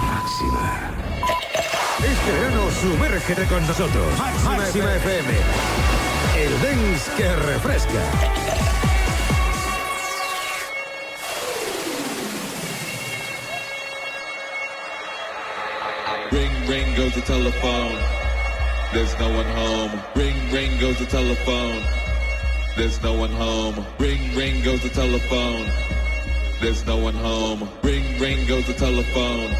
Máxima. Este verano sumérgete con nosotros. Máxima, FM. El dance que refresca. Ring, ring goes the telephone. There's no one home. Ring, ring goes the telephone. There's no one home. Ring, ring goes the telephone. There's no one home. Ring, ring goes the telephone.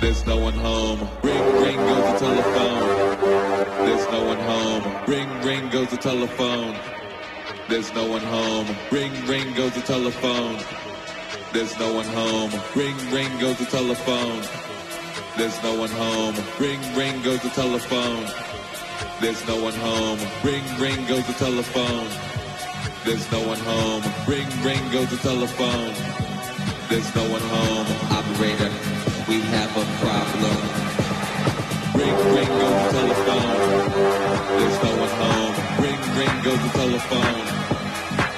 There's no one home. Ring, ring goes the telephone. There's no one home. Ring, ring goes the telephone. There's no one home. Ring, ring goes the telephone. There's no one home. Ring, ring goes the telephone. There's no one home. Ring, ring goes the telephone. There's no one home. Ring, ring goes the telephone. There's no one home. Ring, ring goes the telephone. There's no one home. Operator, we have a problem. Ring, ring goes the telephone. There's no one home. Ring, ring goes the telephone.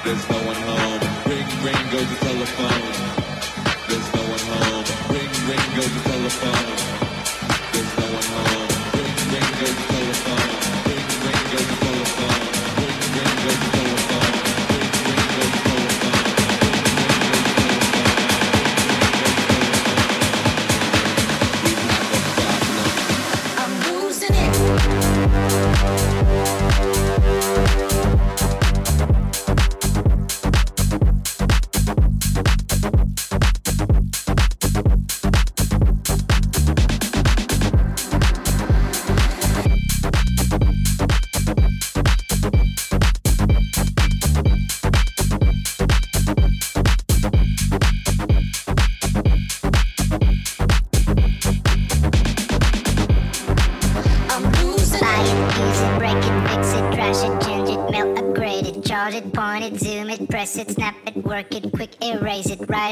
There's no one home. Ring, ring goes the telephone. There's no one home. Ring, ring goes the telephone.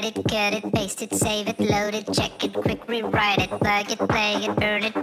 It, cut it, paste it, save it, load it, check it, quick rewrite it, plug it, play it, burn it,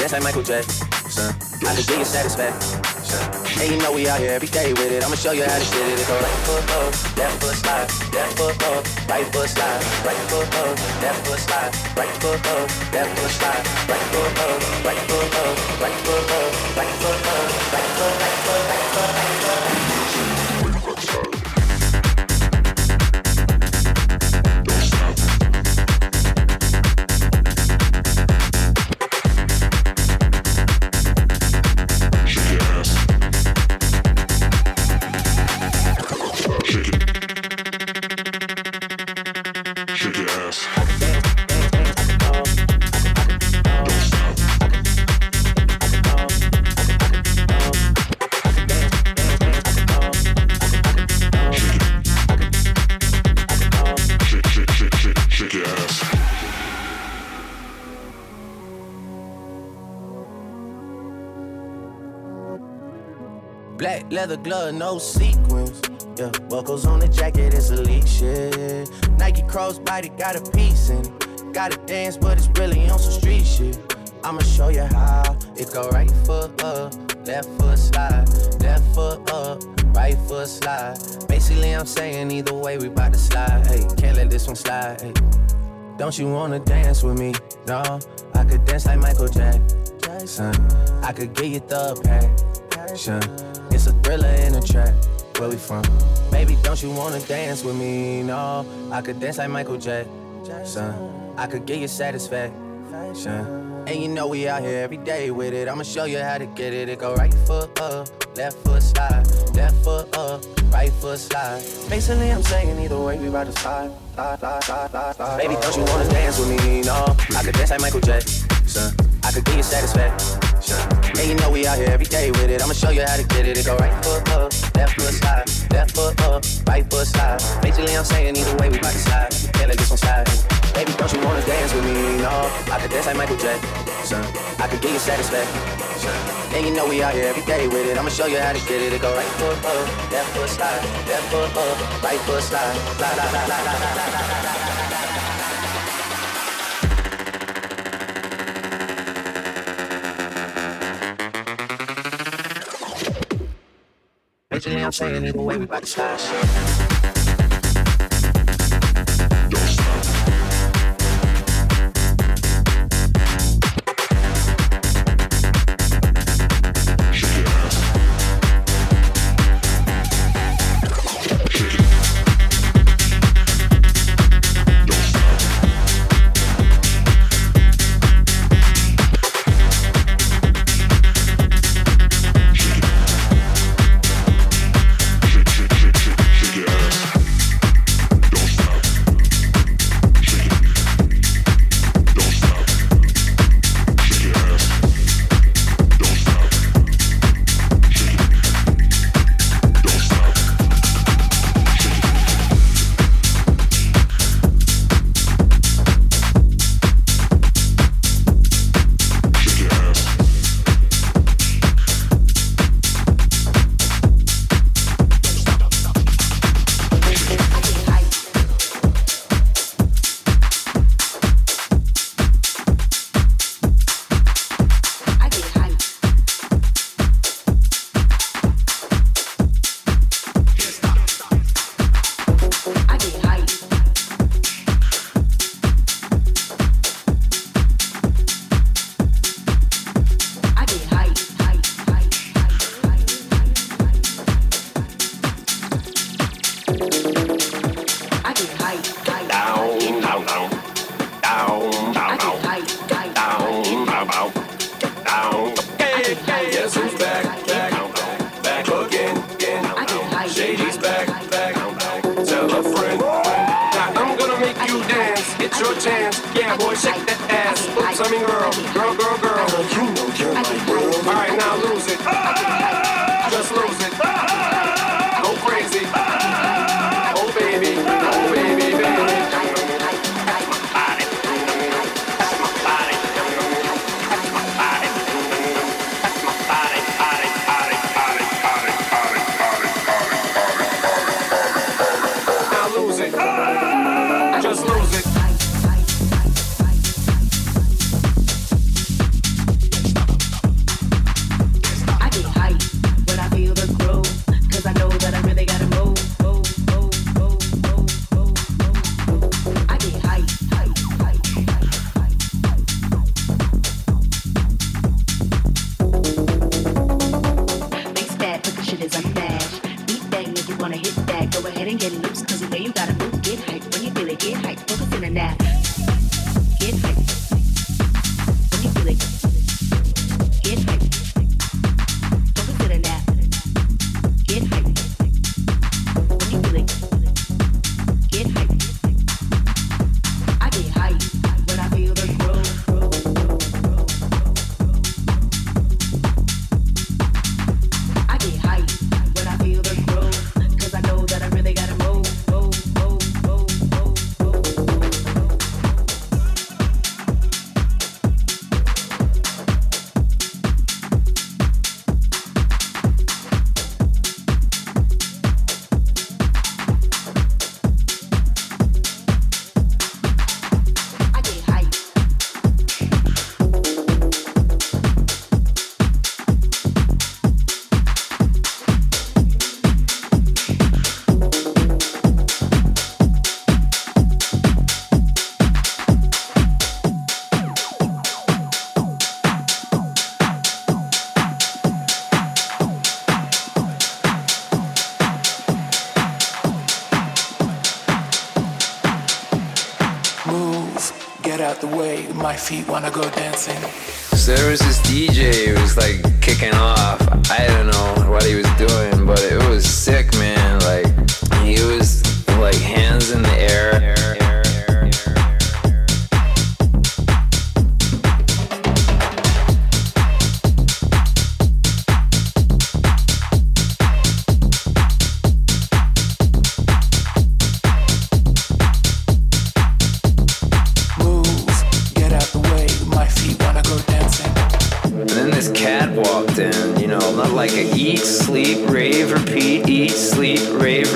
dance like Michael Jackson. I could give you satisfaction. And you know we out here every day with it. I'ma show you how to get it. It go right foot up, left foot slide, left foot up, right foot slide, right foot up, left foot slide, right foot up, left foot slide, right foot up, right foot up, right foot up, right foot up, right foot, right foot, right leather glove, no sequins. Yeah, buckles on the jacket, it's elite shit. Nike crossbody got a piece in it. Gotta dance, but it's really on some street shit. I'ma show you how. It go right foot up, left foot slide, left foot up, right foot slide. Basically, I'm saying either way, we bout to slide. Hey, can't let this one slide. Hey. Don't you wanna dance with me? No, I could dance like Michael Jackson. I could get you the passion. It's a thriller in a track. Where we from? Baby, don't you wanna dance with me? No, I could dance like Michael Jackson. I could get you satisfaction. And you know we out here every day with it. I'ma show you how to get it. It go right foot up, left foot slide, left foot up, right foot slide. Basically, I'm saying either way, we about to slide, slide, slide, slide, slide, slide. Baby, don't you wanna dance with me? No, I could dance like Michael Jackson. I could get you satisfaction. And you know we out here every day with it. I'ma show you how to get it. It go right foot up, left foot slide, left foot up, right foot slide. Basically, I'm saying either way, we about to slide. Can't let this one slide. Baby, don't you wanna dance with me? No, I could dance like Michael Jackson. I could get you satisfaction. And you know we out here every day with it. I'ma show you how to get it. It go right foot up, left foot slide, left foot up, right foot slide. Slide, slide, slide, slide, slide, slide, slide, slide. Basically, I'm saying either way, we bout to slide. Feet wanna go dancing.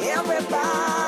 Everybody.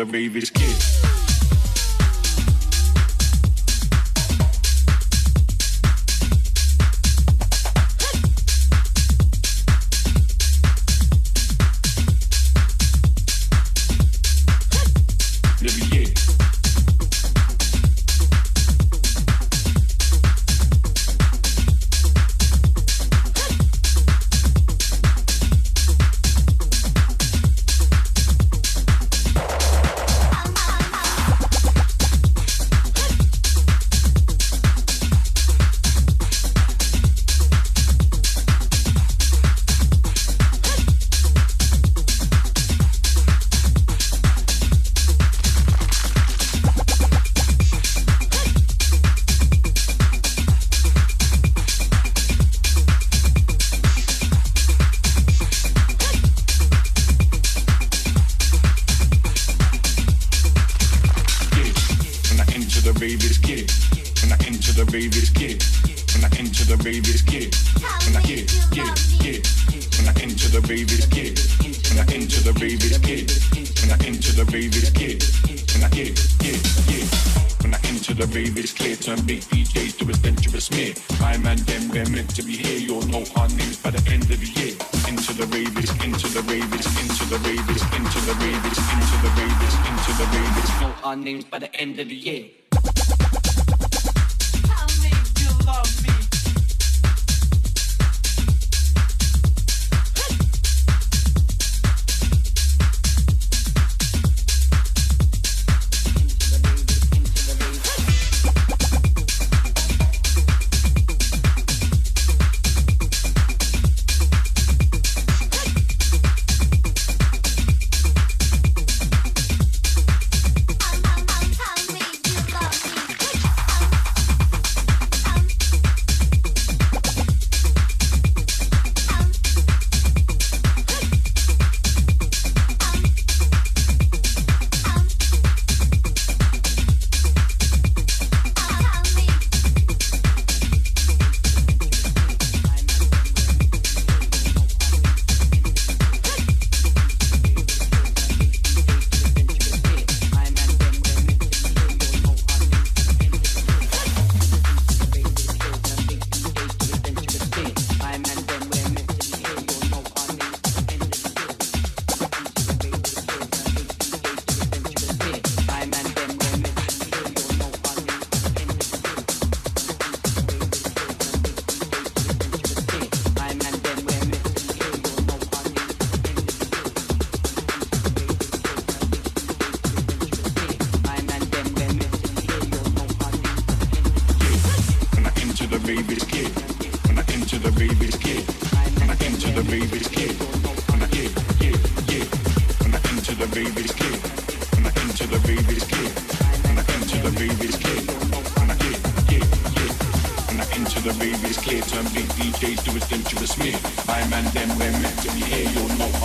the baby's kid. when I get get get. When I into the baby, get. When I into the baby, get. When I into the baby, get. When I get get get. When I into the baby, clear. Turn big PJs to a century smear. I man, them, they're meant to be here. You'll know our names by the end of the year. Into the rabies, into the rabies, into the rabies, into the rabies, into the rabies, into the rabies. Know our names by the end of the year. Tell me you love me.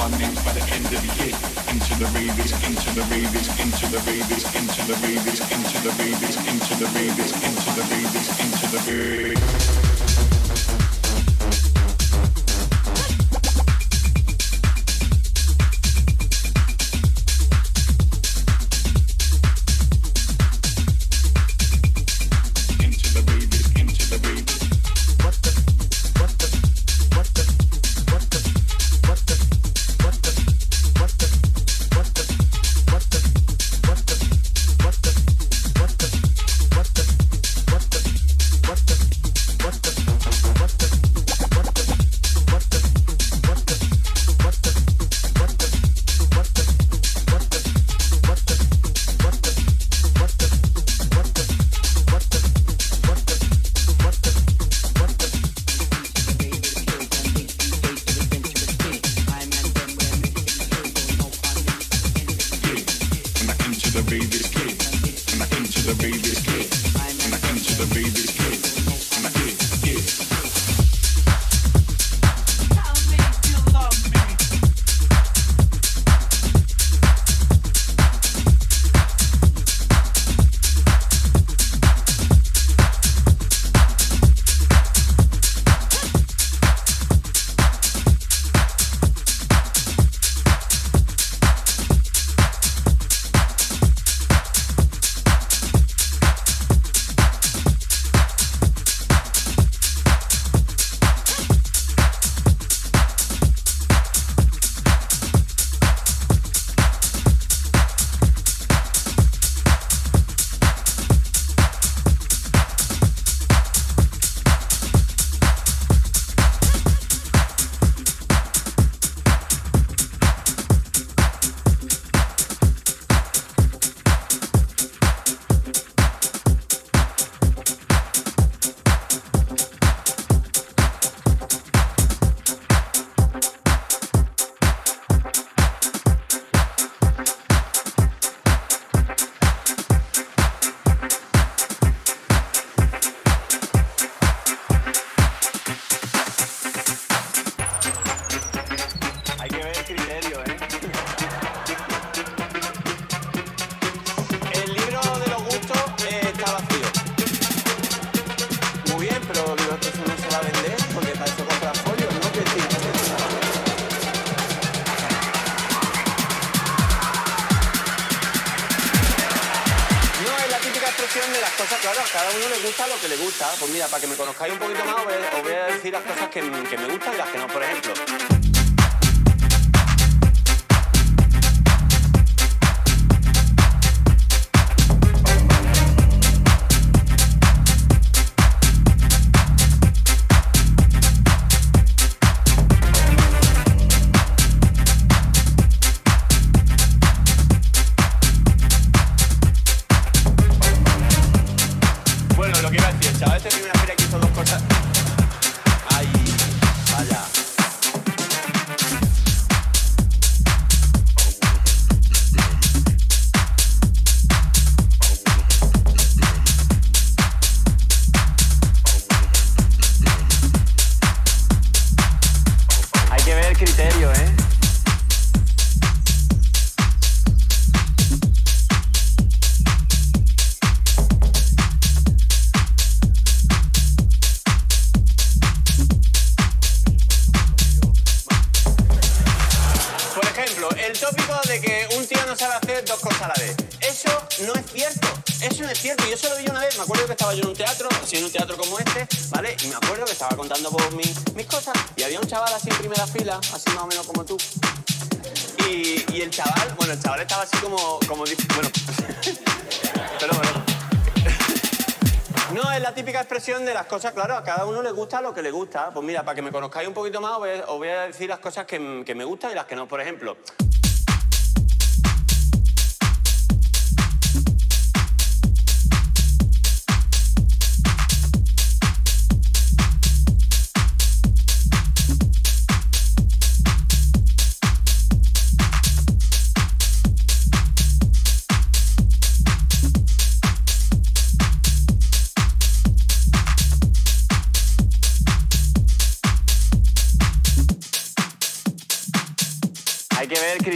mixed by the end of the year, Into the rabies, into the rabies, into the rabies, into the rabies, into the rabies, into the rabies, into the rabies, into the rabies. claro, a cada uno le gusta lo que le gusta. Pues mira, para que me conozcáis un poquito más, os voy a, decir las cosas que me gustan y las que no. Por ejemplo,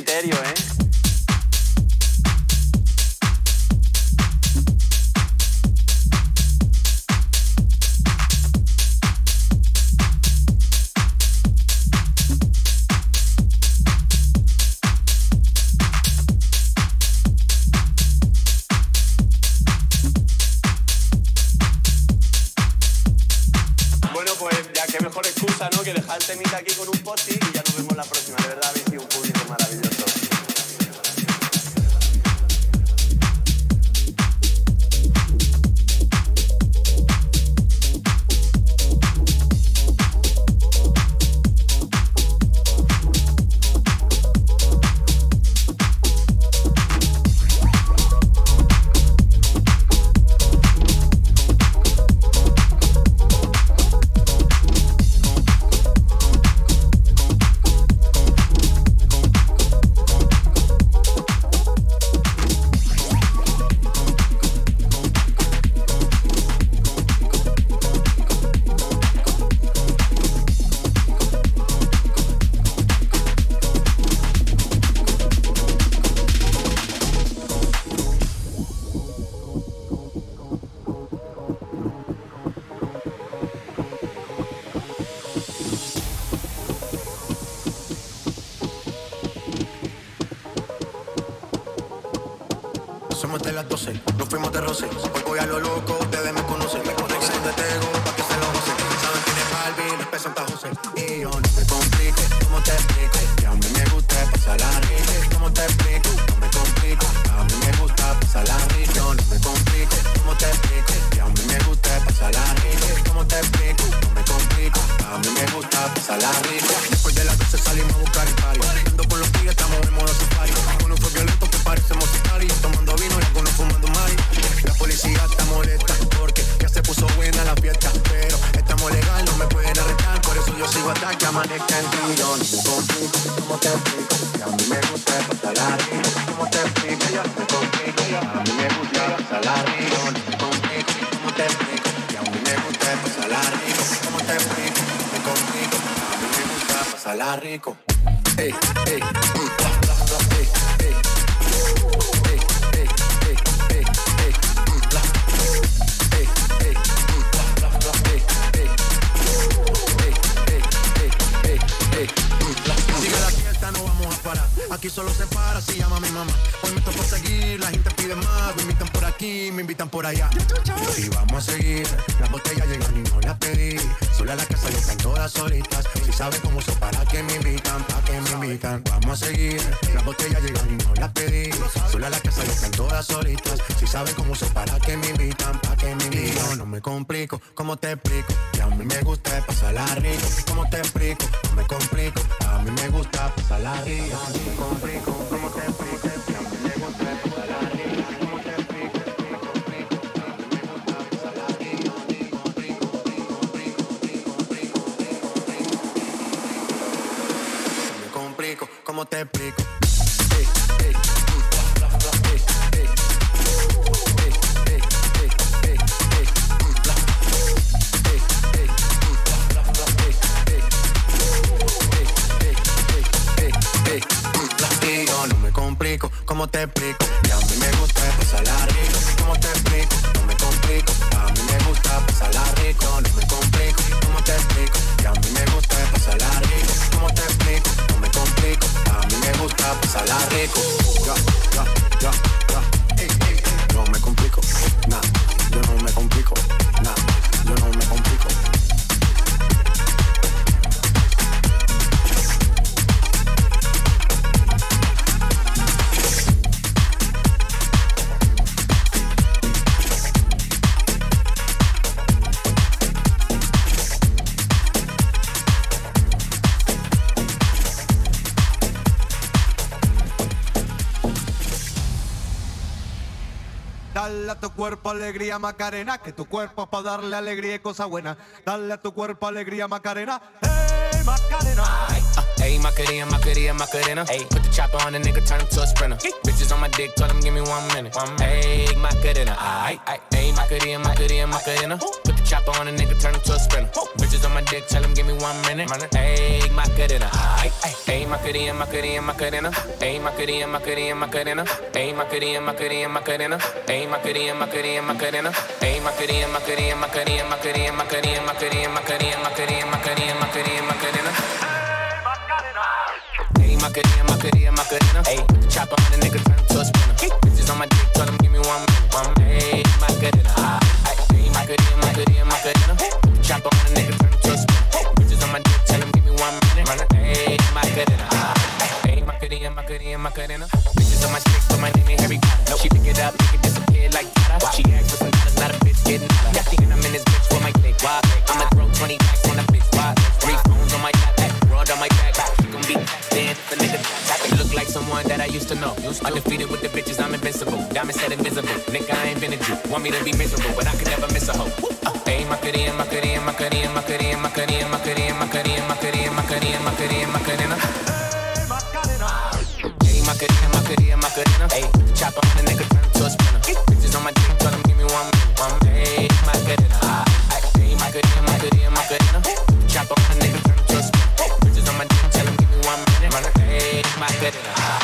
criterio casa la vida. Después de salimos a buscar. pánico. Ey, ey, no vamos a parar. Aquí solo se para si llama mi mamá. Hoy me toca seguir, la gente pide más. Me invitan por aquí, me invitan por allá. cuerpo alegría, Macarena. Que tu cuerpo es para darle alegría y cosa buena. Dale a tu cuerpo alegría, Macarena. ¡Hey, Macarena! Ay, ah, hey, Macarena, Macarena, Macarena. Hey, put the chopper on the nigga, turn him to a sprinter. Bitches on my dick, tell him give me one minute. One. Hey, Macarena. Ay, hey, Macarena, Macarena, Macarena. Ay. Chopper on a nigga, turn him to a sprinter. Woo. Bitches on my dick, tell him give me one minute. Ayy, my cadena. Ayy, my cutie, and my cutie, and my cadena. Ayy, my cutie, and my cutie, and my cadena. Ayy, my cadena, my cadena, my cutie, Ayy, my cadena, my cadena, my cutie, Ayy, my cutie, and my cutie, and my cutie, cadena, my cutie, and my cutie, and my cutie, cadena, my cutie, and my cadena, my cadena, my cadena, my cadena. Ayy, my and my cadena, my cadena. Ayy, chopper on a nigga, turn him to a sprinter. Bitches on my dick, tell him in Macarena. Bitches on my stick, but my name ain't Harry Potter. Nope. She pick it up, make it disappear like that. Wow. She act with some dollars, not a bitch getting up. Got the I'm in this bitch with my click. Why? I'ma throw 20 packs on a bitch. Why? Three phones on my back, that on my back. She gon' be dead if a nigga I look like someone that I used to know. Used to. Undefeated with the bitches, I'm invincible. Diamond said invisible. Nigga, I ain't been a Jew. Want me to be miserable, but I could never miss a hoe. Hey, my cutie my cutie my cutie my cutie my cutie my cutie my cutie. Macarena, Macarena. Hey, chopper on the nigga, turn him to a sprinter. Bitches on my dick, tell him give me one minute. One minute. Hey, Macarena. Hey, Macarena, Macarena, Macarena. Chopper on the nigga, turn him to a sprinter. Bitches on my dick, tell him give me one minute. Hey, Macarena.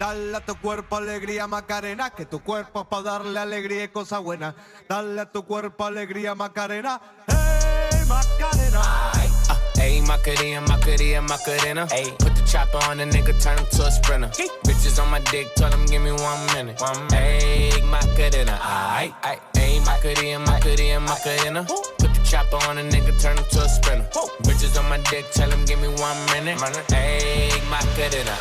Dale a tu cuerpo alegría Macarena, que tu cuerpo es para darle alegría y cosa buena. Dale a tu cuerpo alegría Macarena, hey Macarena. Hey, Macarena, Macarena, Macarena. Hey, put the chopper on the nigga, turn him to a sprinter. Bitches on my dick, tell him give me one minute. One minute. Hey, Macarena. Aight. Hey, Macarena, Macarena, Macarena. The chopper on the nigga, turn him to a sprinter. Bitches on my dick, tell him give me one minute. Hey, Macarena.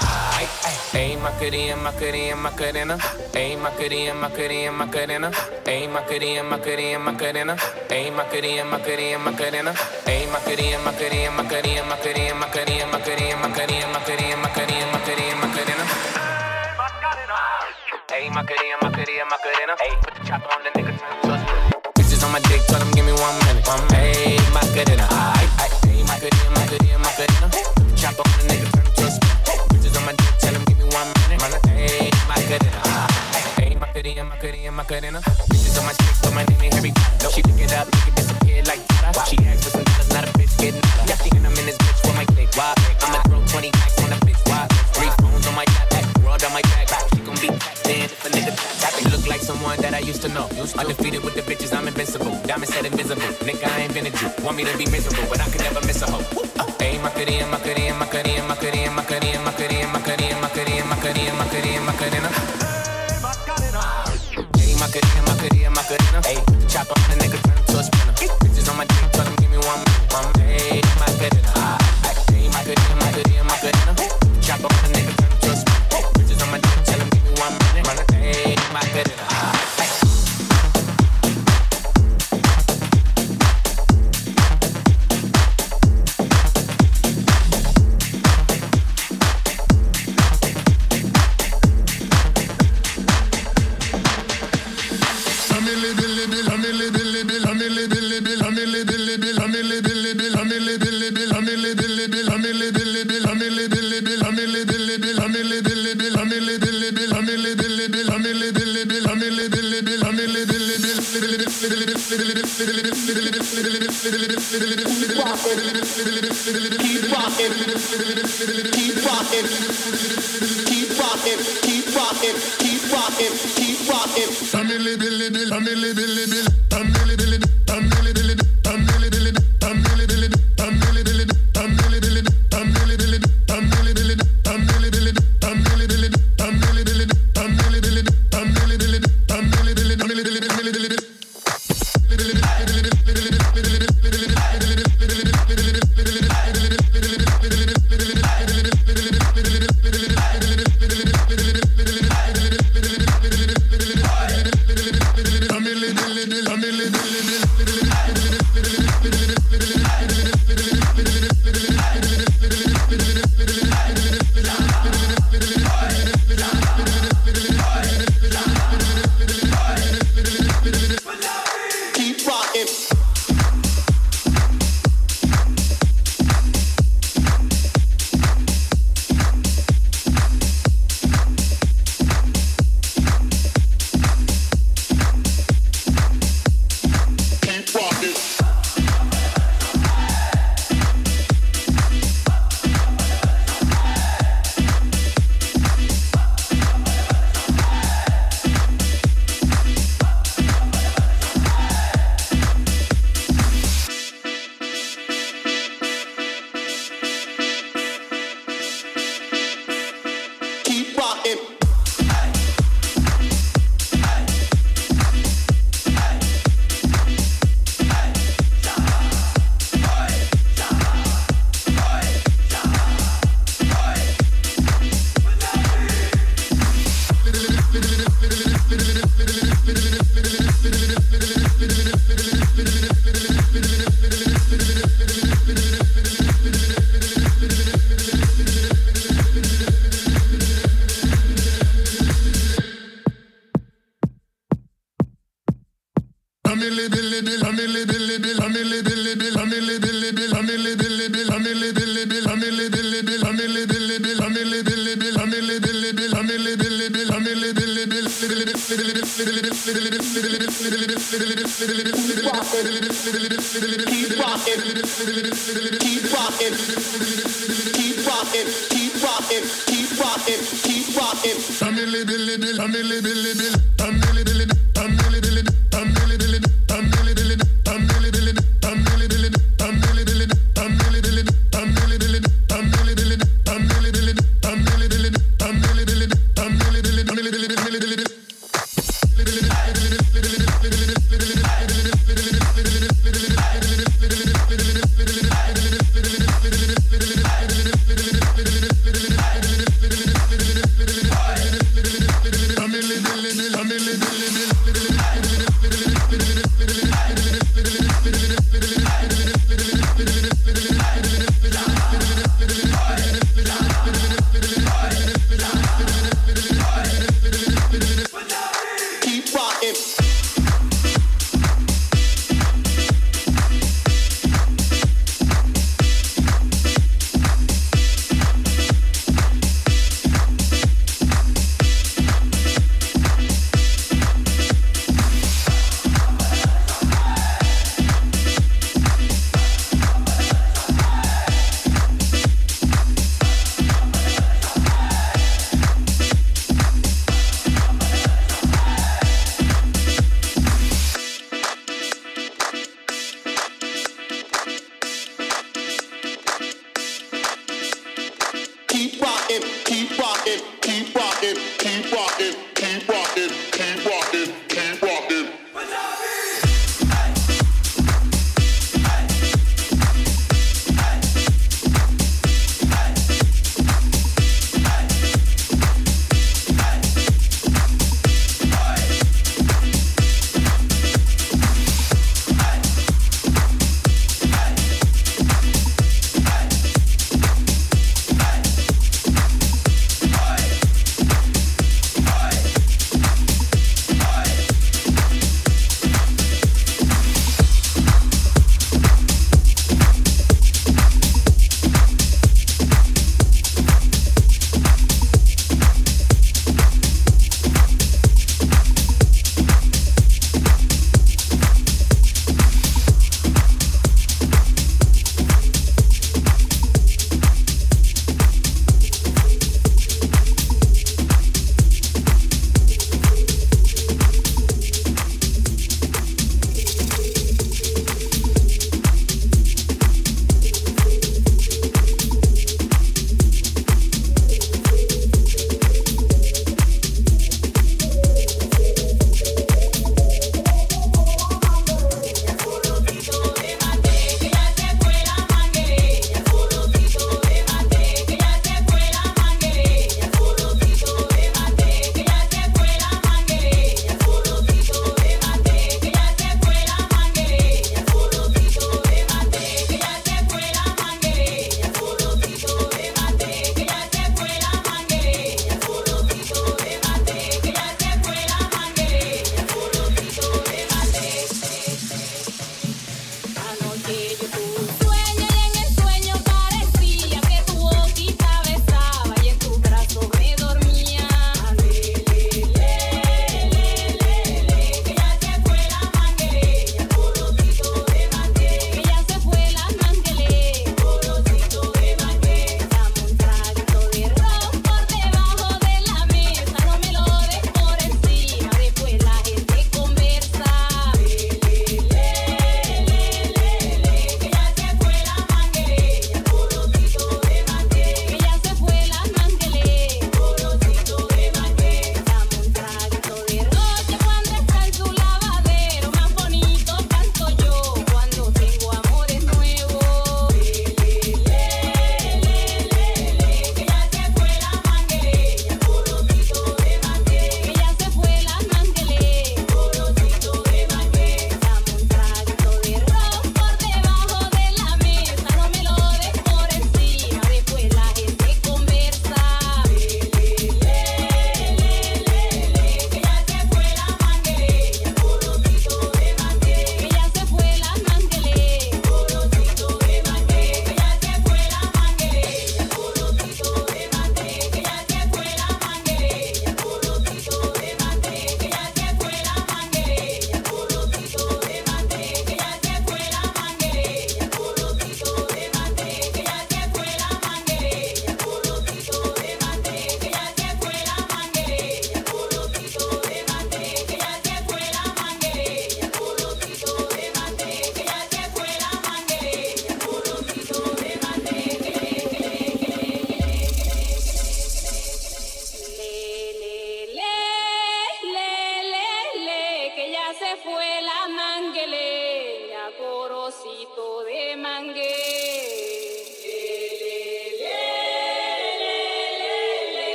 Hey, Macarena, Macarena, Macarena. Hey, Macarena, Macarena, Macarena. Hey, Macarena, Macarena, Macarena. Hey, Macarena, Macarena, Macarena. Hey, Macarena, Macarena, Macarena, Macarena, Macarena, Macarena, Macarena, Macarena, Macarena, Macarena, Macarena. Hey, Macarena, Macarena, Macarena. Hey, put the chopper on the nigga, turn on my dick, tell him give me one minute. Minute. Hey, Macarena. Aight, aight. Hey, Macarena, Macarena, Macarena. Put the chopper on the nigga, turn to a sprinter. Bitches on my dick, tell him give me one minute. My hey, Macarena. Hey, Macarena, Macarena, Macarena. Bitches on my dick, but my name ain't Harry Potter. She pick it up, make it disappear like Tata. She asked for some dollars, not a bitch getting nada. Got thinking I'm in this bitch with my click. Why? I'ma throw 20 racks on a bitch. Why? Three phones on my hey, world on my back. She gon' be then if a nigga tap. Like someone that I used to know. Undefeated with the bitches, I'm invincible. Diamond said invisible. Nigga, I ain't been a Jew. Want me to be miserable, but I could never miss a hoe. Hey, Macarena, Macarena, Macarena, Macarena, Macarena, keep rockin keep rockin keep family, keep Bill, keep Bill. keep rocking keep rocking keep rocking keep rocking family, Billy.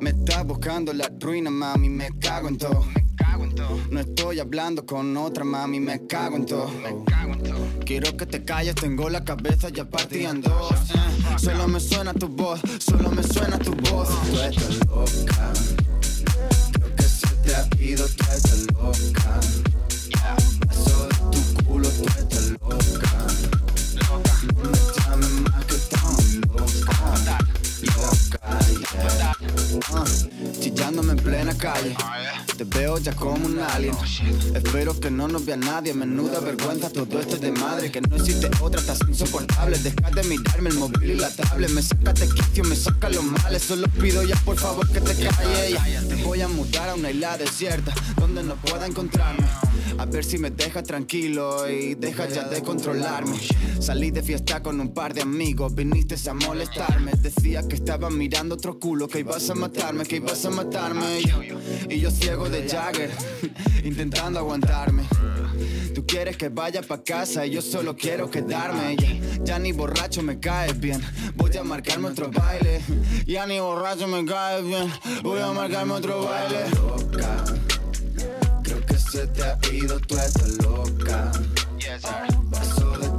Me estás buscando la ruina, mami, me cago en todo. No estoy hablando con otra, mami, me cago en todo. Quiero que te calles, tengo la cabeza ya partida en dos. Eh, Solo me suena tu voz, solo me suena tu voz. Tú estás loca. Creo que se te ha ido, tú estás loca. Eso de tu culo, tú estás loca. No Ah, chillándome en plena calle. Te veo ya como un alien. Espero que no nos vea nadie. Menuda vergüenza todo esto es de madre. Que no existe otra, estás insoportable. Deja de mirarme el móvil y la tablet. Me saca de quicio, me saca los males. Solo pido ya por favor que te calles. Te voy a mudar a una isla desierta donde no pueda encontrarme. A ver si me dejas tranquilo y deja ya de controlarme. Salí de fiesta con un par de amigos, viniste a molestarme. Decía que estaba mirando otro culo, que ibas a matarme, que ibas a matarme. Y yo, ciego de Jagger, intentando aguantarme. Tú quieres que vaya pa' casa y yo solo quiero quedarme. Ya ni borracho me caes bien, voy a marcarme otro baile. Ya ni borracho me caes bien, voy a marcarme otro baile se te ha ido, tú estás loca. Yes, sir. Paso de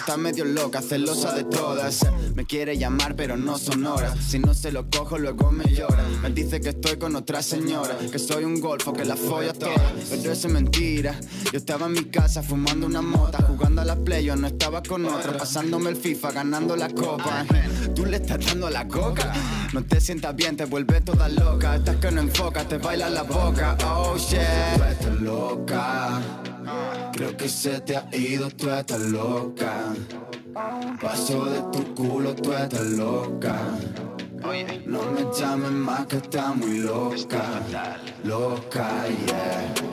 Estás medio loca, celosa de todas. Me quiere llamar, pero no son horas. Si no se lo cojo, luego me llora. Me dice que estoy con otra señora. Que soy un golfo, que la folla toda. Pero eso es mentira. Yo estaba en mi casa fumando una mota, jugando a la la play, yo no estaba con otra. Pasándome el FIFA, ganando la copa. Tú le estás dando la coca. No te sientas bien, te vuelve toda loca. Estás que no enfocas, te baila la boca. Oh shit. Tú estás loca. Que se te ha ido, tú estás loca. Paso de tu culo, tú estás loca. No me llames más que está muy loca. Loca, yeah.